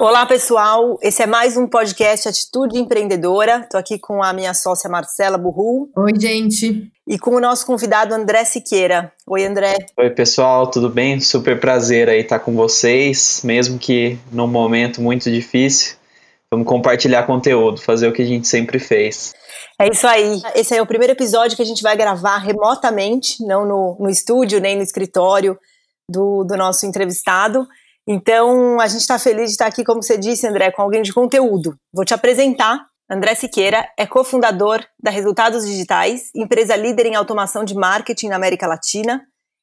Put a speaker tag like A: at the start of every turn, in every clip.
A: Olá, pessoal. Esse é mais um podcast Atitude Empreendedora. Estou aqui com a minha sócia Marcela Burru.
B: Oi, gente.
A: E com o nosso convidado André Siqueira. Oi, André.
C: Oi, pessoal, tudo bem? Super prazer aí estar com vocês, mesmo que num momento muito difícil. Vamos compartilhar conteúdo, fazer o que a gente sempre fez.
A: É isso aí. Esse é o primeiro episódio que a gente vai gravar remotamente, não no, no estúdio nem no escritório do, do nosso entrevistado. Então, a gente está feliz de estar aqui, como você disse, André, com alguém de conteúdo. Vou te apresentar. André Siqueira é cofundador da Resultados Digitais, empresa líder em automação de marketing na América Latina,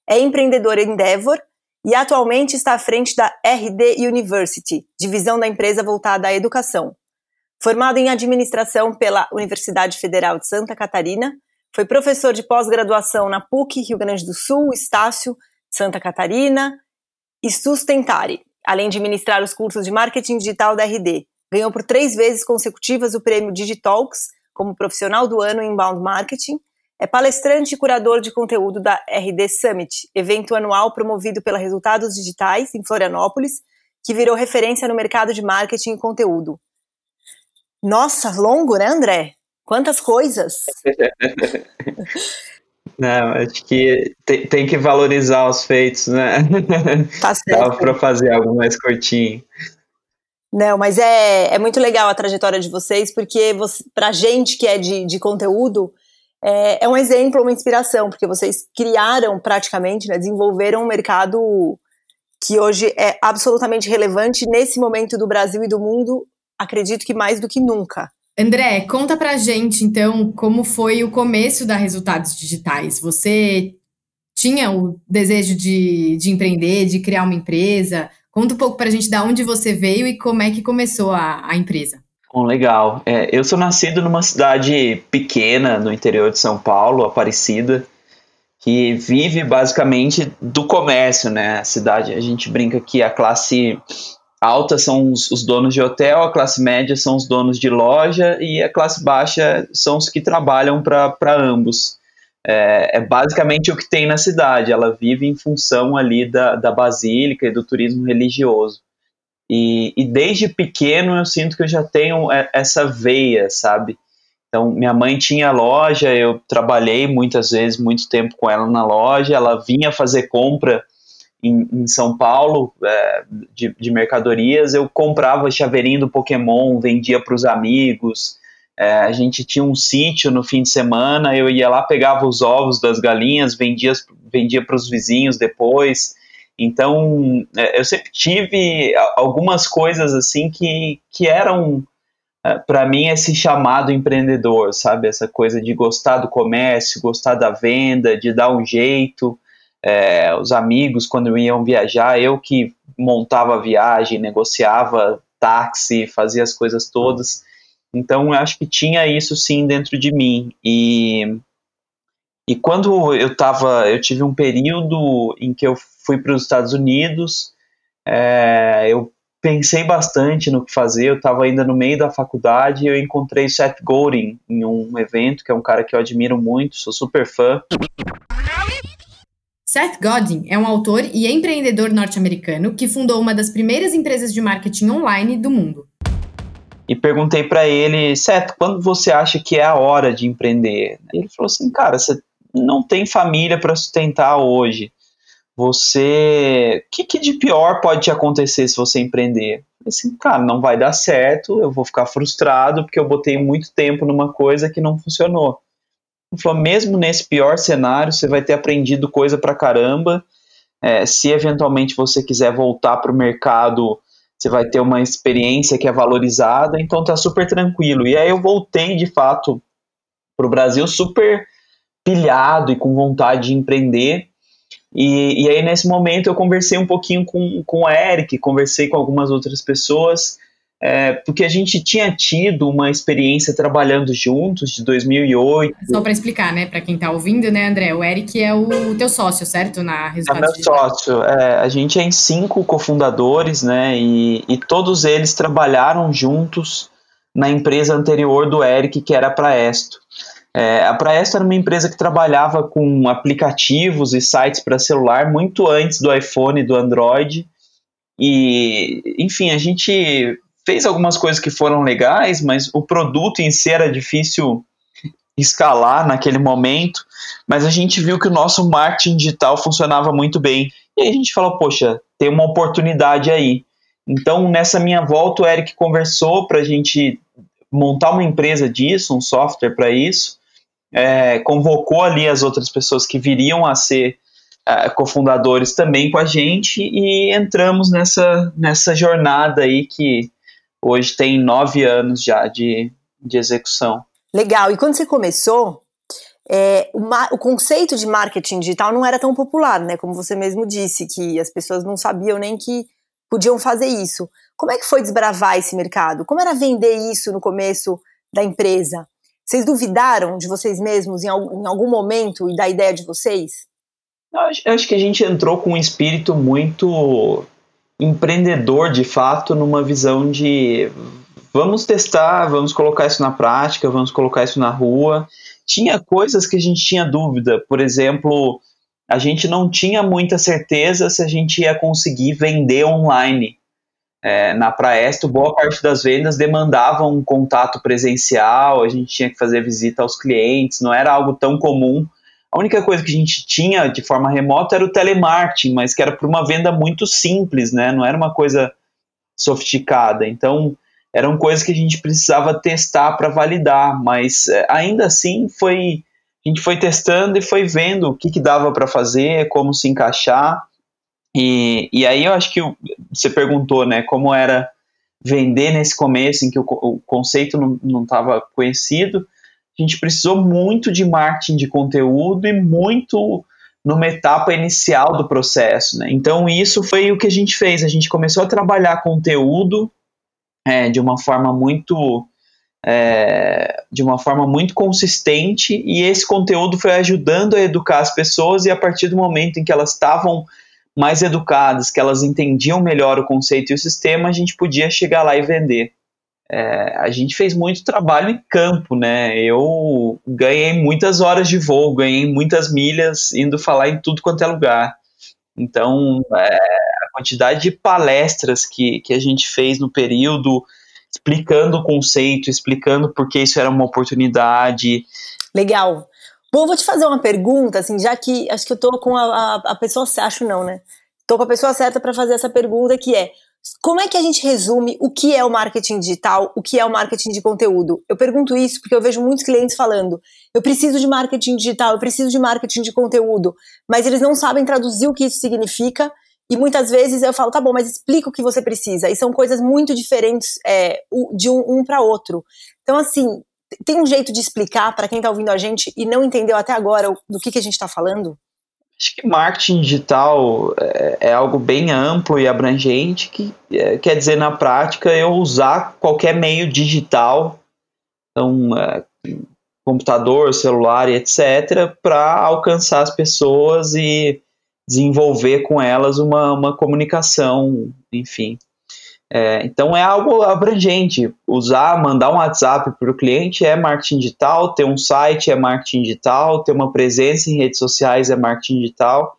A: é empreendedor em Endeavor e atualmente está à frente da RD University, divisão da empresa voltada à educação. Formado em administração pela Universidade Federal de Santa Catarina, foi professor de pós-graduação na PUC Rio Grande do Sul, Estácio, Santa Catarina, e Sustentare, além de ministrar os cursos de marketing digital da RD. Ganhou por três vezes consecutivas o prêmio Digitalks como profissional do ano em inbound marketing. É palestrante e curador de conteúdo da RD Summit, evento anual promovido pela Resultados Digitais em Florianópolis, que virou referência no mercado de marketing e conteúdo. Nossa, longo, né, André? Quantas coisas!
C: Não, acho que tem, tem, que valorizar os feitos, né? Tá certo. Dava para fazer algo mais curtinho.
A: Não, mas é, é muito legal a trajetória de vocês, porque você, pra gente que é de, de conteúdo, é, é um exemplo, uma inspiração, porque vocês criaram praticamente, né, desenvolveram um mercado que hoje é absolutamente relevante nesse momento do Brasil e do mundo, acredito que mais do que nunca.
B: André, conta pra gente, então, como foi o começo da Resultados Digitais. Você tinha o desejo de, de empreender, de criar uma empresa? Conta um pouco pra gente de onde você veio e como é que começou a, a empresa.
C: Bom, legal. É, eu sou nascido numa cidade pequena no interior de São Paulo, Aparecida, que vive basicamente do comércio, né? A cidade, a gente brinca que a classe alta são os, os, donos de hotel, a classe média são os donos de loja e a classe baixa são os que trabalham para ambos. É, é, basicamente o que tem na cidade, ela vive em função ali da, da basílica e do turismo religioso. E, e desde pequeno eu sinto que eu já tenho essa veia, sabe? Então, minha mãe tinha loja, eu trabalhei muitas vezes, muito tempo com ela na loja, ela vinha fazer compra em, em São Paulo é, de, de, mercadorias, eu comprava chaveirinho do Pokémon, vendia para os amigos. É, a gente tinha um sítio no fim de semana, eu ia lá, pegava os ovos das galinhas, vendia, vendia para os vizinhos depois. Então, é, eu sempre tive algumas coisas assim que, que eram, é, para mim, esse chamado empreendedor, sabe? Essa coisa de gostar do comércio, gostar da venda, de dar um jeito é, os amigos quando iam viajar, eu que montava a viagem, negociava táxi, fazia as coisas todas. Então eu acho que tinha isso sim dentro de mim. E, e quando eu tava, eu tive um período em que eu fui para os Estados Unidos, é, eu pensei bastante no que fazer. Eu estava ainda no meio da faculdade e eu encontrei Seth Godin em um evento, que é um cara que eu admiro muito, sou super fã.
B: Seth Godin é um autor e empreendedor norte-americano que fundou uma das primeiras empresas de marketing online do mundo.
C: E perguntei para ele, Seth, quando você acha que é a hora de empreender? Ele falou assim, cara, você não tem família para sustentar hoje. Você, o que, que, de pior pode te acontecer se você empreender? Assim, cara, não vai dar certo, eu vou ficar frustrado porque eu botei muito tempo numa coisa que não funcionou. Falou, mesmo nesse pior cenário, você vai ter aprendido coisa pra caramba. É, se eventualmente você quiser voltar para o mercado, você vai ter uma experiência que é valorizada, então tá super tranquilo. E aí eu voltei de fato para o Brasil super pilhado e com vontade de empreender. E, e aí nesse momento eu conversei um pouquinho com, com o Eric, conversei com algumas outras pessoas é, porque a gente tinha tido uma experiência trabalhando juntos de 2008.
B: Só para explicar, né, para quem está ouvindo, né, André, o Eric é o teu sócio, certo? Na
C: Resultados É meu sócio. É, a gente é em cinco cofundadores, né, e, e todos eles trabalharam juntos na empresa anterior do Eric, que era a Praesto. É, a Praesto era uma empresa que trabalhava com aplicativos e sites para celular muito antes do iPhone e do Android E, enfim, a gente fez algumas coisas que foram legais, mas o produto em si era difícil escalar naquele momento, mas a gente viu que o nosso marketing digital funcionava muito bem. E aí a gente falou, poxa, tem uma oportunidade aí. Então, nessa minha volta, o Eric conversou para a gente montar uma empresa disso, um software para isso, é, convocou ali as outras pessoas que viriam a ser é, cofundadores também com a gente e entramos nessa, nessa jornada aí que hoje tem nove anos já de, de execução.
A: Legal. E quando você começou, é, o, o, conceito de marketing digital não era tão popular, né? Como você mesmo disse, que as pessoas não sabiam nem que podiam fazer isso. Como é que foi desbravar esse mercado? Como era vender isso no começo da empresa? Vocês duvidaram de vocês mesmos em algum, em algum momento e da ideia de vocês?
C: Eu acho que a gente entrou com um espírito muito empreendedor, de fato, numa visão de vamos testar, vamos colocar isso na prática, vamos colocar isso na rua. Tinha coisas que a gente tinha dúvida, por exemplo, a gente não tinha muita certeza se a gente ia conseguir vender online. É, na Praesto, boa parte das vendas demandavam um contato presencial, a gente tinha que fazer visita aos clientes, não era algo tão comum. A única coisa que a gente tinha de forma remota era o telemarketing, mas que era para uma venda muito simples, né? não era uma coisa sofisticada. Então, eram coisas que a gente precisava testar para validar, mas é, ainda assim foi a gente foi testando e foi vendo o que, que dava para fazer, como se encaixar. E, e aí eu acho que você perguntou, né, como era vender nesse começo em que o, o conceito não estava conhecido. A gente precisou muito de marketing de conteúdo e muito numa etapa inicial do processo, né? Então isso foi o que a gente fez. A gente começou a trabalhar conteúdo é, de uma forma muito é, de uma forma muito consistente e esse conteúdo foi ajudando a educar as pessoas e a partir do momento em que elas estavam mais educadas, que elas entendiam melhor o conceito e o sistema, a gente podia chegar lá e vender. É, a gente fez muito trabalho em campo, né? Eu ganhei muitas horas de voo, ganhei muitas milhas indo falar em tudo quanto é lugar. Então, é, a quantidade de palestras que, que a gente fez no período, explicando o conceito, explicando por que isso era uma oportunidade.
A: Legal. Bom, eu vou te fazer uma pergunta, assim, já que acho que eu tô com a, a, a pessoa, acho não, né? Tô com a pessoa certa para fazer essa pergunta, que é, como é que a gente resume o que é o marketing digital, o que é o marketing de conteúdo? Eu pergunto isso porque eu vejo muitos clientes falando: eu preciso de marketing digital, eu preciso de marketing de conteúdo, mas eles não sabem traduzir o que isso significa e muitas vezes eu falo, tá bom, mas explica o que você precisa. E são coisas muito diferentes é, de um, um para outro. Então, assim, tem um jeito de explicar para quem está ouvindo a gente e não entendeu até agora do que, que a gente está falando?
C: Acho que marketing digital é, é, algo bem amplo e abrangente, que é, quer dizer, na prática, eu usar qualquer meio digital, então, é, computador, celular e etc., para alcançar as pessoas e desenvolver com elas uma, uma comunicação, enfim. É, então é algo abrangente. Usar, mandar um WhatsApp para o cliente é marketing digital, ter um site é marketing digital, ter uma presença em redes sociais é marketing digital.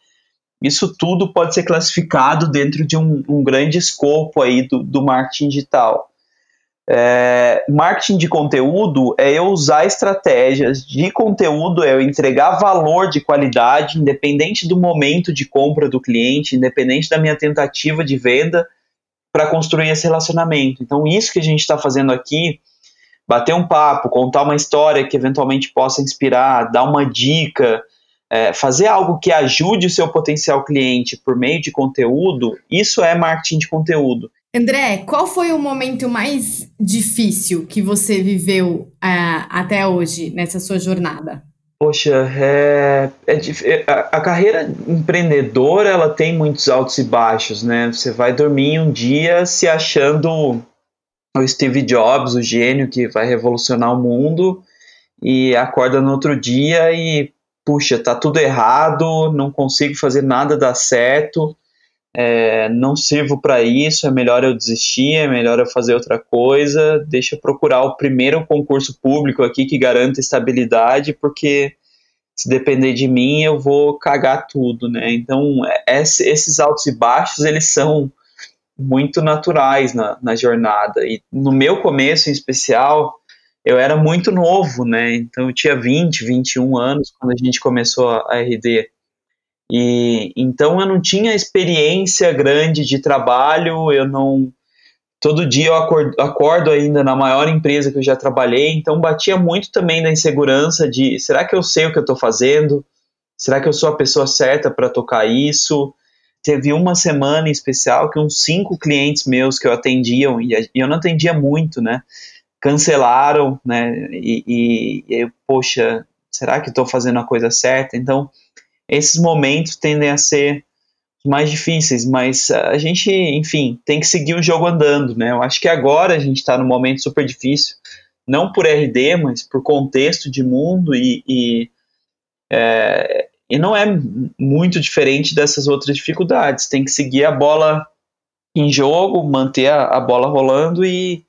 C: Isso tudo pode ser classificado dentro de um, um grande escopo aí do, do marketing digital. É, marketing de conteúdo é eu usar estratégias de conteúdo, é eu entregar valor de qualidade, independente do momento de compra do cliente, independente da minha tentativa de venda, para construir esse relacionamento. Então, isso que a gente está fazendo aqui, bater um papo, contar uma história que eventualmente possa inspirar, dar uma dica, é, fazer algo que ajude o seu potencial cliente por meio de conteúdo, isso é marketing de conteúdo.
B: André, qual foi o momento mais difícil que você viveu uh, até hoje nessa sua jornada?
C: Poxa, é, é, é, a, carreira empreendedora ela tem muitos altos e baixos, né? Você vai dormir um dia se achando o Steve Jobs, o gênio que vai revolucionar o mundo, e acorda no outro dia e puxa, tá tudo errado, não consigo fazer nada dar certo é, não sirvo para isso, é melhor eu desistir, é melhor eu fazer outra coisa, deixa eu procurar o primeiro concurso público aqui que garanta estabilidade, porque se depender de mim eu vou cagar tudo, né? Então, esses altos e baixos, eles são muito naturais na, na jornada. E no meu começo, em especial, eu era muito novo, né? Então eu tinha 20, 21 anos quando a gente começou a, a RD. E então eu não tinha experiência grande de trabalho, eu não todo dia eu acordo, acordo, ainda na maior empresa que eu já trabalhei, então batia muito também na insegurança de será que eu sei o que eu estou fazendo? Será que eu sou a pessoa certa para tocar isso? Teve uma semana em especial que uns cinco clientes meus que eu atendia, e eu não atendia muito, né? Cancelaram, né? E, e, e eu, poxa, será que estou fazendo a coisa certa? Então, esses momentos tendem a ser mais difíceis, mas a gente, enfim, tem que seguir o jogo andando, né? Eu acho que agora a gente está num momento super difícil, não por RD, mas por contexto de mundo e, e, é, e não é muito diferente dessas outras dificuldades. Tem que seguir a bola em jogo, manter a, a bola rolando e,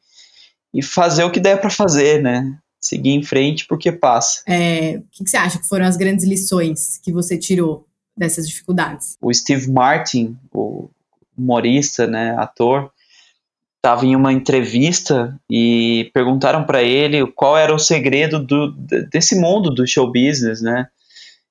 C: e fazer o que der para fazer, né? Seguir em frente porque passa.
B: É, o que, que você acha que foram as grandes lições que você tirou dessas dificuldades.
C: O Steve Martin, o humorista, né, ator, estava em uma entrevista e perguntaram para ele qual era o segredo do, desse mundo do show business, né?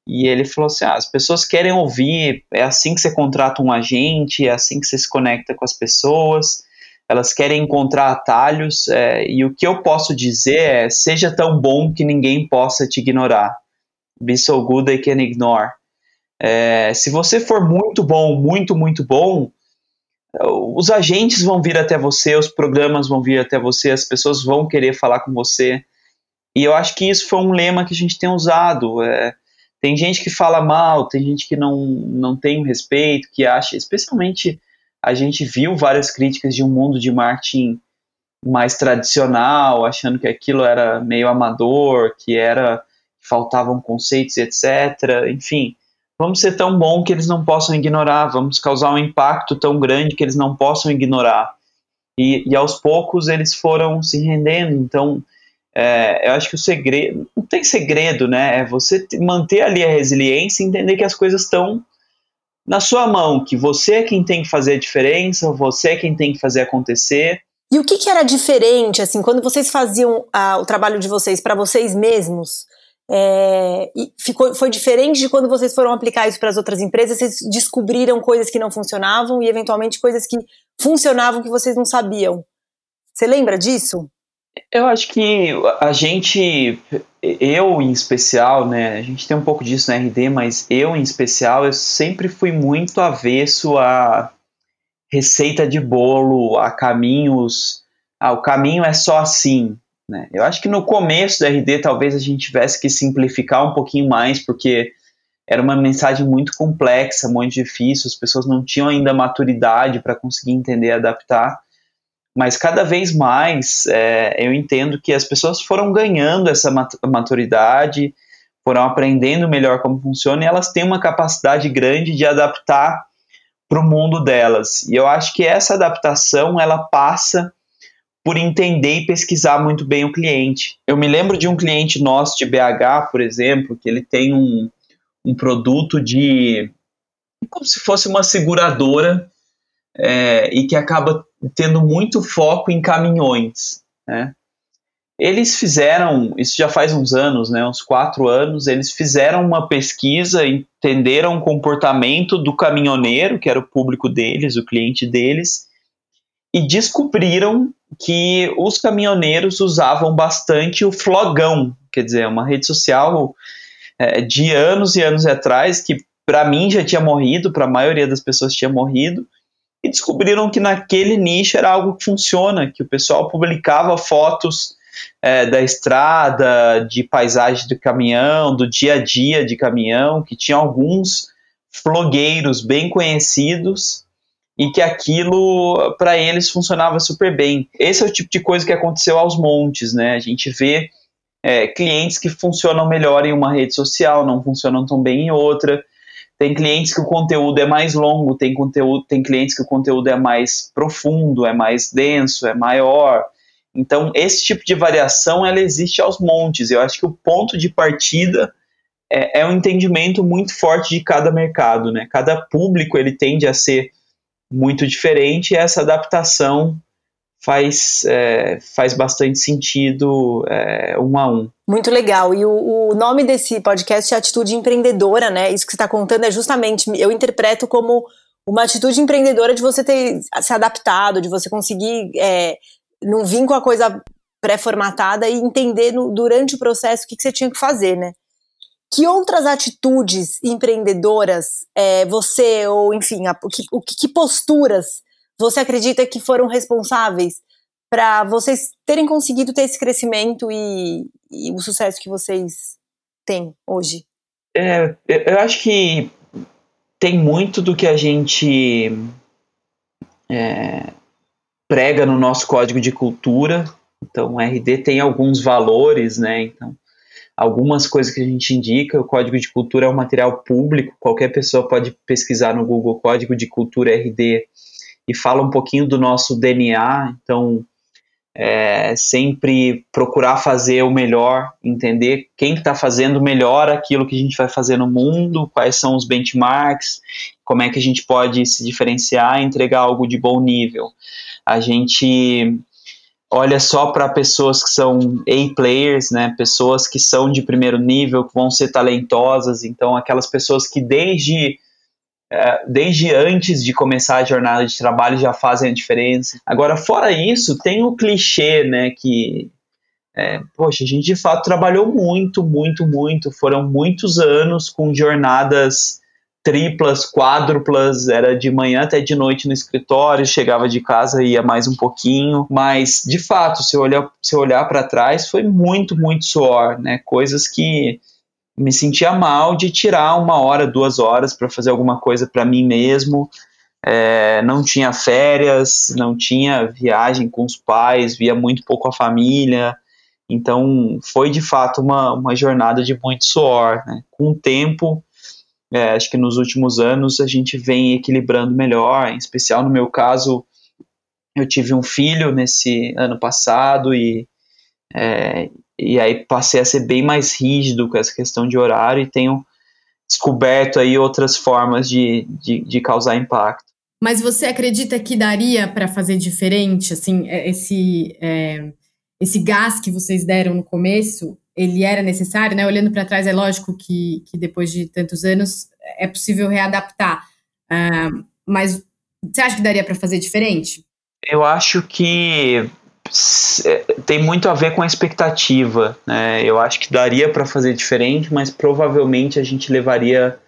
C: E ele falou assim: ah, as pessoas querem ouvir, é assim que você contrata um agente, é assim que você se conecta com as pessoas, elas querem encontrar atalhos, é, e o que eu posso dizer é: seja tão bom que ninguém possa te ignorar. Be so good they can ignore. É, se você for muito bom, muito, muito bom, os agentes vão vir até você, os programas vão vir até você, as pessoas vão querer falar com você. E eu acho que isso foi um lema que a gente tem usado. É, tem gente que fala mal, tem gente que não, não tem respeito, que acha, especialmente a gente viu várias críticas de um mundo de marketing mais tradicional, achando que aquilo era meio amador, que era faltavam conceitos, etc. Enfim, vamos ser tão bom que eles não possam ignorar, vamos causar um impacto tão grande que eles não possam ignorar. E, e aos poucos eles foram se rendendo. Então, é, eu acho que o segredo, não tem segredo, né? É você manter ali a resiliência e entender que as coisas estão na sua mão, que você é quem tem que fazer a diferença, você é quem tem que fazer acontecer.
A: E o que, que era diferente, assim, quando vocês faziam ah, o trabalho de vocês para vocês mesmos? É, ficou, foi diferente de quando vocês foram aplicar isso para as outras empresas, vocês descobriram coisas que não funcionavam e eventualmente coisas que funcionavam que vocês não sabiam. Você lembra disso?
C: Eu acho que a gente, eu em especial, né, a gente tem um pouco disso na RD, mas eu em especial, eu sempre fui muito avesso a receita de bolo, a caminhos, ah, o caminho é só assim, né? Eu acho que no começo da RD talvez a gente tivesse que simplificar um pouquinho mais, porque era uma mensagem muito complexa, muito difícil, as pessoas não tinham ainda maturidade para conseguir entender e adaptar. Mas cada vez mais é, eu entendo que as pessoas foram ganhando essa maturidade, foram aprendendo melhor como funciona e elas têm uma capacidade grande de adaptar para o mundo delas. E eu acho que essa adaptação ela passa por entender e pesquisar muito bem o cliente. Eu me lembro de um cliente nosso de BH, por exemplo, que ele tem um, um produto de. como se fosse uma seguradora é, e que acaba tendo muito foco em caminhões. Né? Eles fizeram, isso já faz uns anos, né, uns quatro anos, eles fizeram uma pesquisa, entenderam o comportamento do caminhoneiro, que era o público deles, o cliente deles, e descobriram que os caminhoneiros usavam bastante o Flogão, quer dizer, uma rede social é, de anos e anos atrás, que para mim já tinha morrido, para a maioria das pessoas tinha morrido, e descobriram que naquele nicho era algo que funciona, que o pessoal publicava fotos é, da estrada, de paisagem do caminhão, do dia a dia de caminhão, que tinha alguns flogueiros bem conhecidos e que aquilo para eles funcionava super bem. Esse é o tipo de coisa que aconteceu aos montes, né? A gente vê é, clientes que funcionam melhor em uma rede social, não funcionam tão bem em outra. Tem clientes que o conteúdo é mais longo, tem conteúdo, tem clientes que o conteúdo é mais profundo, é mais denso, é maior. Então, esse tipo de variação ela existe aos montes. Eu acho que o ponto de partida é, é um entendimento muito forte de cada mercado, né? Cada público ele tende a ser muito diferente e essa adaptação faz, é, faz bastante sentido é, um a um.
A: Muito legal. E o, o, nome desse podcast é Atitude Empreendedora, né? Isso que você está contando é justamente, eu interpreto como uma atitude empreendedora de você ter se adaptado, de você conseguir é, não vir com a coisa pré-formatada e entender no, durante o processo o que, que, você tinha que fazer, né? Que outras atitudes empreendedoras é, você, ou enfim, a, que, o, que posturas você acredita que foram responsáveis para vocês terem conseguido ter esse crescimento e, e, o sucesso que vocês têm hoje?
C: É, eu acho que tem muito do que a gente é, prega no nosso código de cultura. Então, o RD tem alguns valores, né? Então, algumas coisas que a gente indica. O código de cultura é um material público, qualquer pessoa pode pesquisar no Google Código de Cultura RD e fala um pouquinho do nosso DNA. Então, é, sempre procurar fazer o melhor, entender quem está fazendo melhor aquilo que a gente vai fazer no mundo, quais são os benchmarks, como é que a gente pode se diferenciar e entregar algo de bom nível. A gente olha só para pessoas que são A-players, né, pessoas que são de primeiro nível, que vão ser talentosas, então aquelas pessoas que desde desde antes de começar a jornada de trabalho já fazem a diferença. Agora, fora isso, tem o clichê, né, que é, poxa, a gente de fato trabalhou muito, muito, muito. Foram muitos anos com jornadas triplas, quádruplas, era de manhã até de noite no escritório, chegava de casa ia mais um pouquinho, mas de fato, se olhar, se olhar para trás, foi muito, muito suor, né? Coisas que me sentia mal de tirar uma hora, duas horas para fazer alguma coisa para mim mesmo. É, não tinha férias, não tinha viagem com os pais, via muito pouco a família. Então foi de fato uma, uma jornada de muito suor. Né? Com o tempo, é, acho que nos últimos anos a gente vem equilibrando melhor, em especial no meu caso, eu tive um filho nesse ano passado e, é, e aí passei a ser bem mais rígido com essa questão de horário e tenho descoberto aí outras formas de, de, de causar impacto.
B: Mas você acredita que daria para fazer diferente, assim, é, esse, é, esse gás que vocês deram no começo, ele era necessário, né? Olhando para trás, é lógico que, que depois de tantos anos é possível readaptar. Uh, mas você acha que daria para fazer diferente?
C: Eu acho que tem muito a ver com a expectativa. Né? Eu acho que daria para fazer diferente, mas provavelmente a gente levaria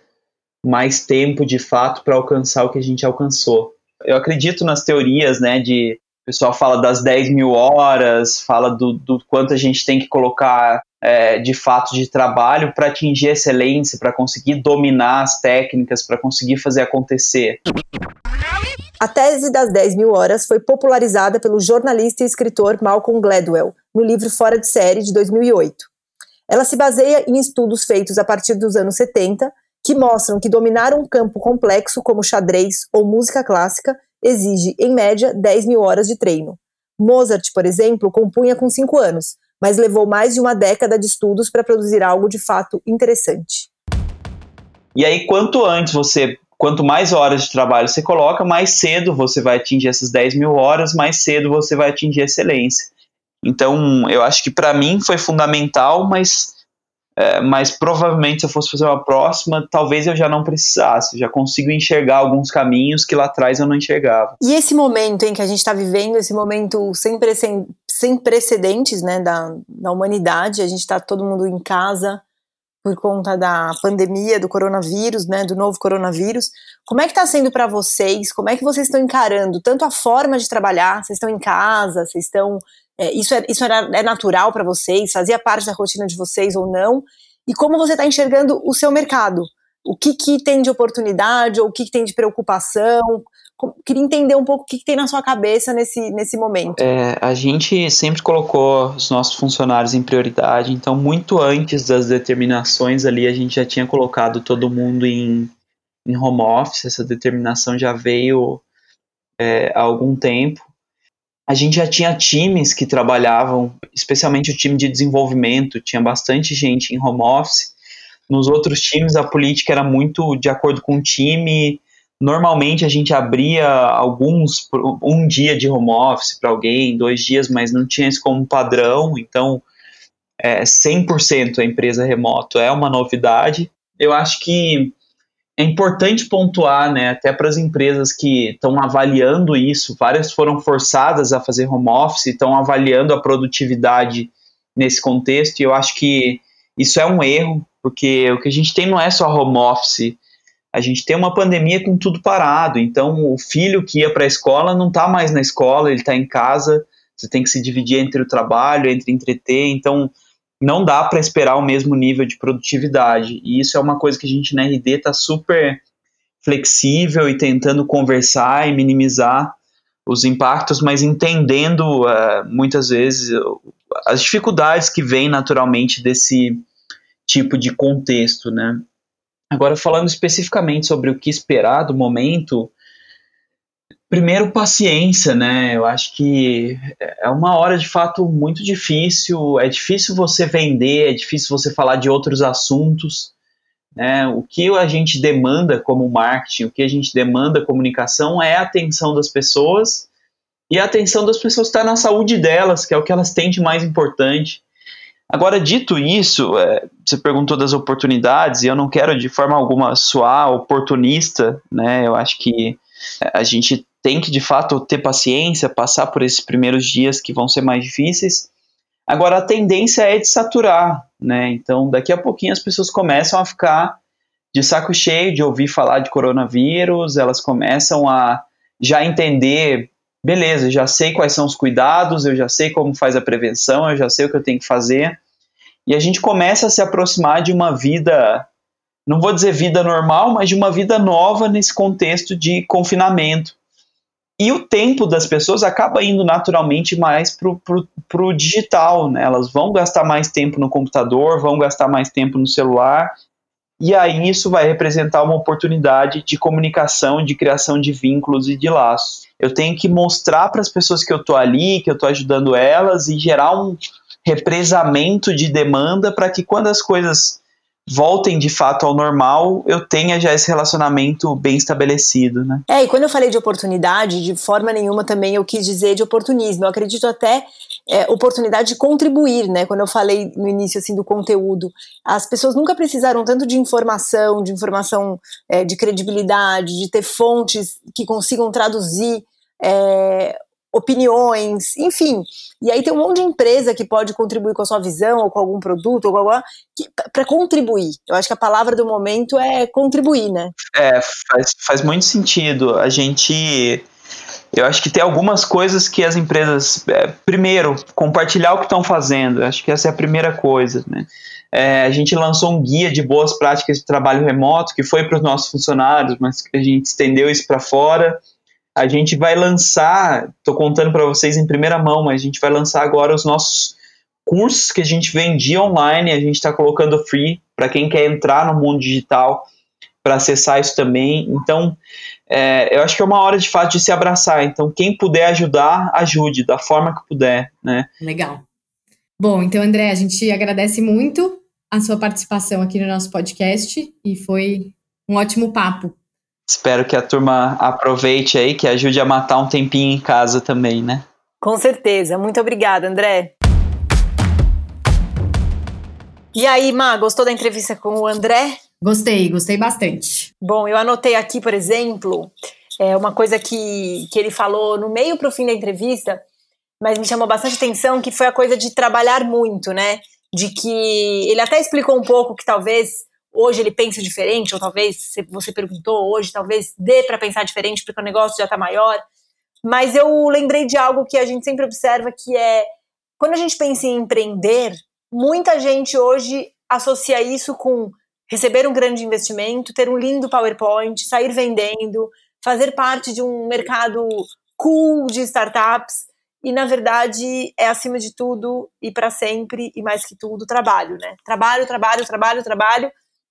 C: mais tempo de fato para alcançar o que a gente alcançou. Eu acredito nas teorias, né, de pessoal fala das 10 mil horas, fala do, do quanto a gente tem que colocar é, de fato de trabalho para atingir excelência, para conseguir dominar as técnicas, para conseguir fazer acontecer.
A: A tese das 10 mil horas foi popularizada pelo jornalista e escritor Malcolm Gladwell no livro Fora de Série de 2008. Ela se baseia em estudos feitos a partir dos anos 70 que mostram que dominar um campo complexo como xadrez ou música clássica exige, em média, 10 mil horas de treino. Mozart, por exemplo, compunha com 5 anos, mas levou mais de uma década de estudos para produzir algo de fato interessante.
C: E aí, quanto antes você quanto mais horas de trabalho você coloca, mais cedo você vai atingir essas 10 mil horas, mais cedo você vai atingir excelência. Então, eu acho que para mim foi fundamental, mas, é, mas provavelmente se eu fosse fazer uma próxima, talvez eu já não precisasse, já consigo enxergar alguns caminhos que lá atrás eu não enxergava.
A: E esse momento em que a gente está vivendo, esse momento sem, sem precedentes né, da, da humanidade, a gente está todo mundo em casa, por conta da pandemia do coronavírus, né, do novo coronavírus. Como é que está sendo para vocês? Como é que vocês estão encarando tanto a forma de trabalhar? Vocês estão em casa? Vocês estão é, isso é, isso era, é natural para vocês? Fazia parte da rotina de vocês ou não? E como você está enxergando o seu mercado? O que, que tem de oportunidade ou o que, que tem de preocupação? queria entender um pouco o que, que, tem na sua cabeça nesse, nesse momento.
C: É, a gente sempre colocou os nossos funcionários em prioridade, então muito antes das determinações ali a gente já tinha colocado todo mundo em, em home office, essa determinação já veio é, há algum tempo. A gente já tinha times que trabalhavam, especialmente o time de desenvolvimento, tinha bastante gente em home office. Nos outros times a política era muito de acordo com o time, Normalmente a gente abria alguns, um dia de home office para alguém, dois dias, mas não tinha isso como padrão, então é, 100% a empresa remoto é uma novidade. Eu acho que é importante pontuar, né, até para as empresas que estão avaliando isso, várias foram forçadas a fazer home office, estão avaliando a produtividade nesse contexto, e eu acho que isso é um erro, porque o que a gente tem não é só home office, a gente tem uma pandemia com tudo parado, então o filho que ia para a escola não está mais na escola, ele está em casa, você tem que se dividir entre o trabalho, entre entreter, então não dá para esperar o mesmo nível de produtividade. E isso é uma coisa que a gente na RD está super flexível e tentando conversar e minimizar os impactos, mas entendendo uh, muitas vezes as dificuldades que vêm naturalmente desse tipo de contexto, né? Agora, falando especificamente sobre o que esperar do momento, primeiro, paciência, né? Eu acho que é uma hora de fato muito difícil. É difícil você vender, é difícil você falar de outros assuntos. Né? O que a gente demanda como marketing, o que a gente demanda comunicação é a atenção das pessoas. E a atenção das pessoas está na saúde delas, que é o que elas têm de mais importante. Agora, dito isso, é, você perguntou das oportunidades, e eu não quero de forma alguma soar oportunista, né? Eu acho que a gente tem que de fato ter paciência, passar por esses primeiros dias que vão ser mais difíceis. Agora, a tendência é de saturar, né? Então, daqui a pouquinho as pessoas começam a ficar de saco cheio de ouvir falar de coronavírus, elas começam a já entender beleza, já sei quais são os cuidados, eu já sei como faz a prevenção, eu já sei o que eu tenho que fazer. E a gente começa a se aproximar de uma vida, não vou dizer vida normal, mas de uma vida nova nesse contexto de confinamento. E o tempo das pessoas acaba indo naturalmente mais para o digital, né? Elas vão gastar mais tempo no computador, vão gastar mais tempo no celular, e aí isso vai representar uma oportunidade de comunicação, de criação de vínculos e de laços. Eu tenho que mostrar para as pessoas que eu estou ali, que eu estou ajudando elas e gerar um represamento de demanda para que quando as coisas voltem de fato ao normal, eu tenha já esse relacionamento bem estabelecido, né?
A: É, e quando eu falei de oportunidade, de forma nenhuma também eu quis dizer de oportunismo. Eu acredito até é, oportunidade de contribuir, né? Quando eu falei no início assim do conteúdo, as pessoas nunca precisaram tanto de informação, de informação é, de credibilidade, de ter fontes que consigam traduzir é, opiniões, enfim. E aí tem um monte de empresa que pode contribuir com a sua visão, ou com algum produto, ou alguma para contribuir. Eu acho que a palavra do momento é contribuir, né?
C: É, faz, faz muito sentido. A gente. Eu acho que tem algumas coisas que as empresas. É, primeiro, compartilhar o que estão fazendo. Eu acho que essa é a primeira coisa, né? É, a gente lançou um guia de boas práticas de trabalho remoto que foi para os nossos funcionários, mas a gente estendeu isso para fora a gente vai lançar, estou contando para vocês em primeira mão, mas a gente vai lançar agora os nossos cursos que a gente vendia online, a gente está colocando free para quem quer entrar no mundo digital para acessar isso também. Então, é, eu acho que é uma hora de fato de se abraçar. Então, quem puder ajudar, ajude da forma que puder, né?
B: Legal. Bom, então, André, a gente agradece muito a sua participação aqui no nosso podcast e foi um ótimo papo.
C: Espero que a turma aproveite aí, que ajude a matar um tempinho em casa também, né?
A: Com certeza. Muito obrigada, André. E aí, Má, gostou da entrevista com o André?
B: Gostei, gostei bastante.
A: Bom, eu anotei aqui, por exemplo, é uma coisa que, que ele falou no meio para o fim da entrevista, mas me chamou bastante atenção, que foi a coisa de trabalhar muito, né? De que ele até explicou um pouco que talvez hoje ele pensa diferente, ou talvez você perguntou hoje, talvez dê para pensar diferente porque o negócio já está maior. Mas eu lembrei de algo que a gente sempre observa que é quando a gente pensa em empreender, muita gente hoje associa isso com receber um grande investimento, ter um lindo PowerPoint, sair vendendo, fazer parte de um mercado cool de startups. E na verdade é acima de tudo e para sempre e mais que tudo trabalho, né? Trabalho, trabalho, trabalho, trabalho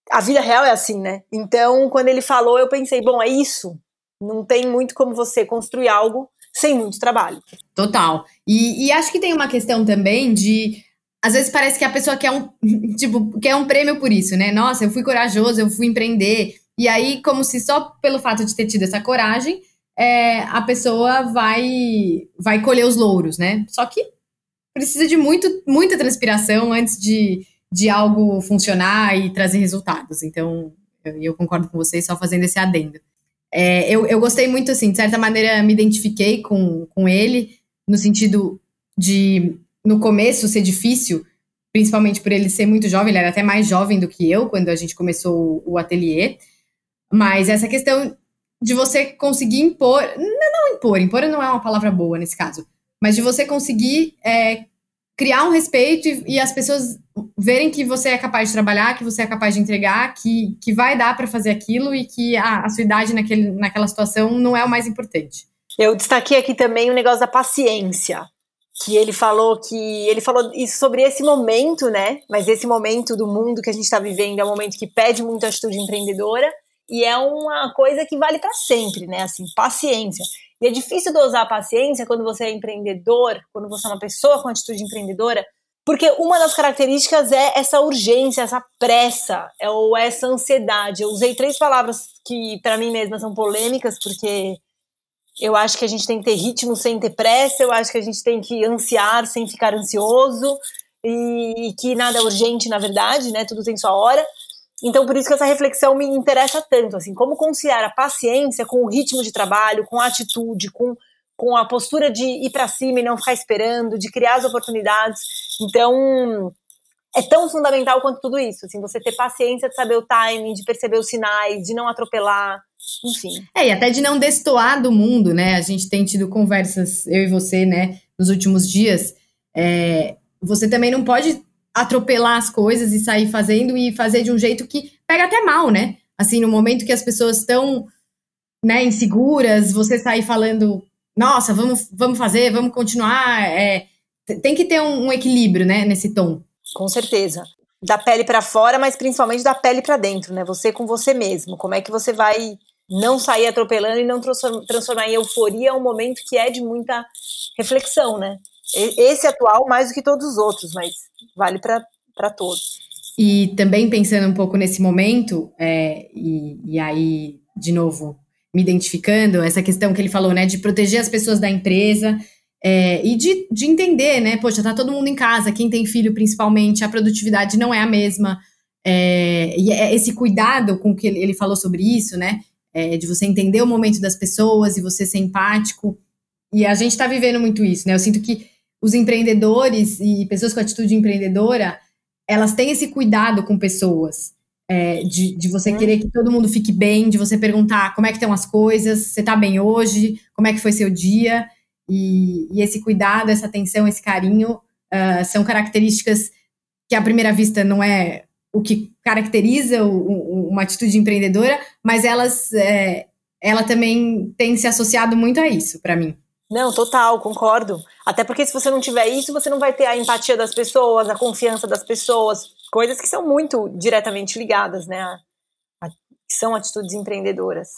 A: a vida real é assim, né? Então, quando ele falou, eu pensei, bom, é isso. Não tem muito como você construir algo sem muito trabalho.
B: Total. E, e acho que tem uma questão também de. Às vezes parece que a pessoa quer um, tipo, quer um prêmio por isso, né? Nossa, eu fui corajoso, eu fui empreender. E aí, como se só pelo fato de ter tido essa coragem, é, a pessoa vai, vai colher os louros, né? Só que precisa de muito, muita transpiração antes de, de algo funcionar e trazer resultados. Então, eu, eu concordo com vocês, só fazendo esse adendo. É, eu, eu gostei muito, assim, de certa maneira me identifiquei com, com ele, no sentido de, no começo, ser difícil, principalmente por ele ser muito jovem, ele era até mais jovem do que eu quando a gente começou o ateliê. Mas essa questão de você conseguir impor, não, impor, impor não é uma palavra boa nesse caso, mas de você conseguir é, criar um respeito e, e, as pessoas verem que você é capaz de trabalhar, que você é capaz de entregar, que, que vai dar para fazer aquilo e que a, sua idade naquele, naquela situação não é o mais importante.
A: Eu destaquei aqui também o negócio da paciência, que ele falou que ele falou isso sobre esse momento, né? Mas esse momento do mundo que a gente está vivendo é um momento que pede muita atitude empreendedora e é uma coisa que vale para sempre, né? Assim, paciência. E é difícil dosar a paciência quando você é empreendedor, quando você é uma pessoa com atitude empreendedora, porque uma das características é essa urgência, essa pressa, é, ou essa ansiedade. Eu usei três palavras que para mim mesma são polêmicas, porque eu acho que a gente tem que ter ritmo sem ter pressa, eu acho que a gente tem que ansiar sem ficar ansioso, e, e que nada é urgente, na verdade, né? Tudo tem sua hora. Então, por isso que essa reflexão me interessa tanto, assim, como conciliar a paciência com o ritmo de trabalho, com a atitude, com, com a postura de ir para cima e não ficar esperando, de criar as oportunidades. Então, é tão fundamental quanto tudo isso, assim, você ter paciência de saber o timing, de perceber os sinais, de não atropelar, enfim.
B: É, e até de não destoar do mundo, né? A gente tem tido conversas, eu e você, né, nos últimos dias. É, você também não pode atropelar as coisas e sair fazendo e fazer de um jeito que pega até mal, né? Assim, no momento que as pessoas estão né, inseguras, você sair falando, nossa, vamos, vamos fazer, vamos continuar. É, tem que ter um, um equilíbrio, né, nesse tom.
A: Com certeza. Da pele para fora, mas principalmente da pele para dentro, né? Você com você mesmo. Como é que você vai não sair atropelando e não transformar em euforia um momento que é de muita reflexão, né? Esse atual mais do que todos os outros, mas vale para todos.
B: E também pensando um pouco nesse momento, é, e, e aí, de novo, me identificando, essa questão que ele falou, né, de proteger as pessoas da empresa é, e de, de entender, né, poxa, tá todo mundo em casa, quem tem filho principalmente, a produtividade não é a mesma, é, e é esse cuidado com que ele, falou sobre isso, né, é, de você entender o momento das pessoas e você ser empático, e a gente está vivendo muito isso, né, eu sinto que os empreendedores e pessoas com atitude empreendedora, elas têm esse cuidado com pessoas. É, de, de você querer que todo mundo fique bem, de você perguntar como é que estão as coisas, você está bem hoje, como é que foi seu dia, e, e esse cuidado, essa atenção, esse carinho uh, são características que à primeira vista não é o que caracteriza o, o, uma atitude empreendedora, mas elas, é, ela também tem se associado muito a isso para mim.
A: Não, total, concordo. Até porque se você não tiver isso, você não vai ter a empatia das pessoas, a confiança das pessoas, coisas que são muito diretamente ligadas, né? A, a, são atitudes empreendedoras.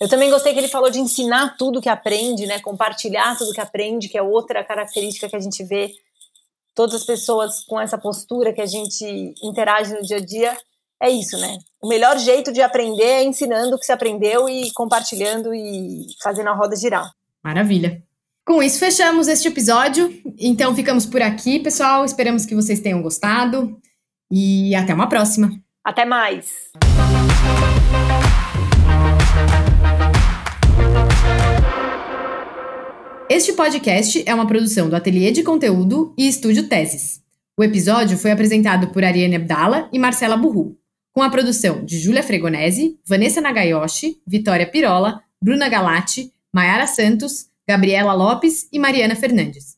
A: Eu também gostei que ele falou de ensinar tudo que aprende, né? Compartilhar tudo que aprende, que é outra característica que a gente vê. Todas as pessoas com essa postura que a gente interage no dia a dia, é isso, né? O melhor jeito de aprender é ensinando o que se aprendeu e compartilhando e fazendo a roda girar.
B: Maravilha. Com isso, fechamos este episódio. Então, ficamos por aqui, pessoal. Esperamos que vocês tenham gostado. E até uma próxima.
A: Até mais.
B: Este podcast é uma produção do Ateliê de Conteúdo e Estúdio Teses. O episódio foi apresentado por Ariane Abdala e Marcela Burru, com a produção de Júlia Fregonese, Vanessa Nagayoshi, Vitória Pirola, Bruna Galati, Maiara Santos, Gabriela Lopes e Mariana Fernandes.